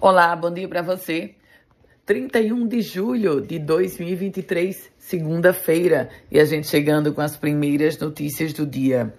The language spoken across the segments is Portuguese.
Olá, bom dia para você. 31 de julho de 2023, segunda-feira, e a gente chegando com as primeiras notícias do dia.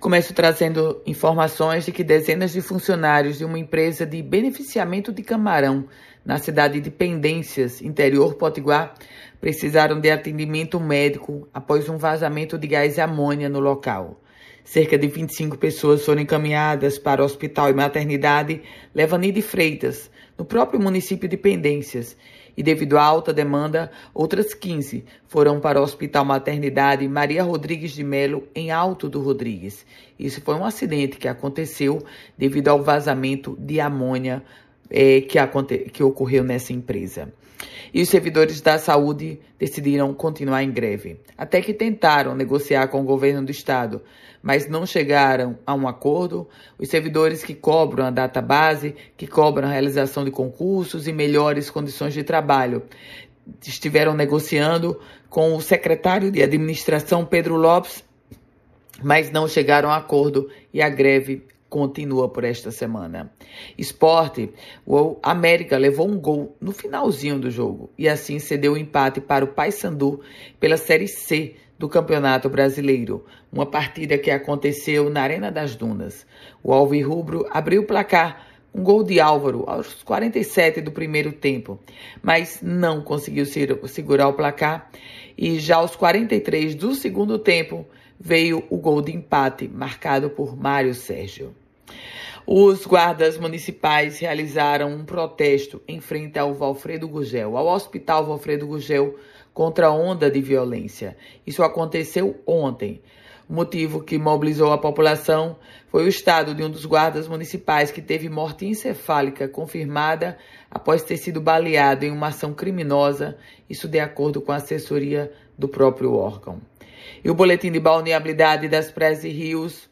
Começo trazendo informações de que dezenas de funcionários de uma empresa de beneficiamento de camarão na cidade de Pendências, interior Potiguar, precisaram de atendimento médico após um vazamento de gás amônia no local. Cerca de 25 pessoas foram encaminhadas para o Hospital e Maternidade Levani de Freitas, no próprio município de Pendências, e devido à alta demanda, outras 15 foram para o Hospital Maternidade Maria Rodrigues de Melo, em Alto do Rodrigues. Isso foi um acidente que aconteceu devido ao vazamento de amônia é, que, que ocorreu nessa empresa. E os servidores da saúde decidiram continuar em greve, até que tentaram negociar com o governo do estado, mas não chegaram a um acordo. Os servidores que cobram a data base, que cobram a realização de concursos e melhores condições de trabalho, estiveram negociando com o secretário de administração Pedro Lopes, mas não chegaram a acordo e a greve continua por esta semana. Esporte, o América levou um gol no finalzinho do jogo e assim cedeu o empate para o Paysandu pela Série C do Campeonato Brasileiro, uma partida que aconteceu na Arena das Dunas. O Alvirrubro abriu o placar um gol de Álvaro aos 47 do primeiro tempo, mas não conseguiu segurar o placar e já aos 43 do segundo tempo veio o gol de empate marcado por Mário Sérgio. Os guardas municipais realizaram um protesto em frente ao Valfredo Gugel, ao Hospital Valfredo Gugel, contra a onda de violência. Isso aconteceu ontem. O motivo que mobilizou a população foi o estado de um dos guardas municipais que teve morte encefálica confirmada após ter sido baleado em uma ação criminosa, isso de acordo com a assessoria do próprio órgão. E o boletim de balneabilidade das praias e rios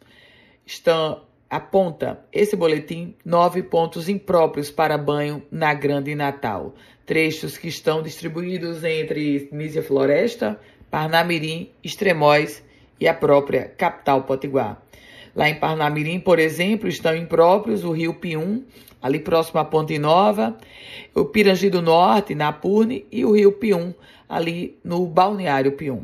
estão aponta esse boletim nove pontos impróprios para banho na Grande Natal. Trechos que estão distribuídos entre Nísia Floresta, Parnamirim, Extremóis e a própria capital Potiguar. Lá em Parnamirim, por exemplo, estão impróprios o rio Pium, ali próximo à Ponte Nova, o Pirangi do Norte, na Purne, e o rio Pium, ali no balneário Pium.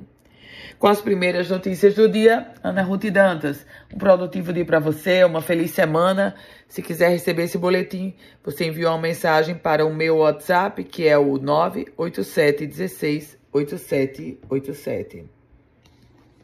Com as primeiras notícias do dia, Ana Ruth Dantas. Um produtivo dia para você, uma feliz semana. Se quiser receber esse boletim, você envia uma mensagem para o meu WhatsApp, que é o 987 16 8787.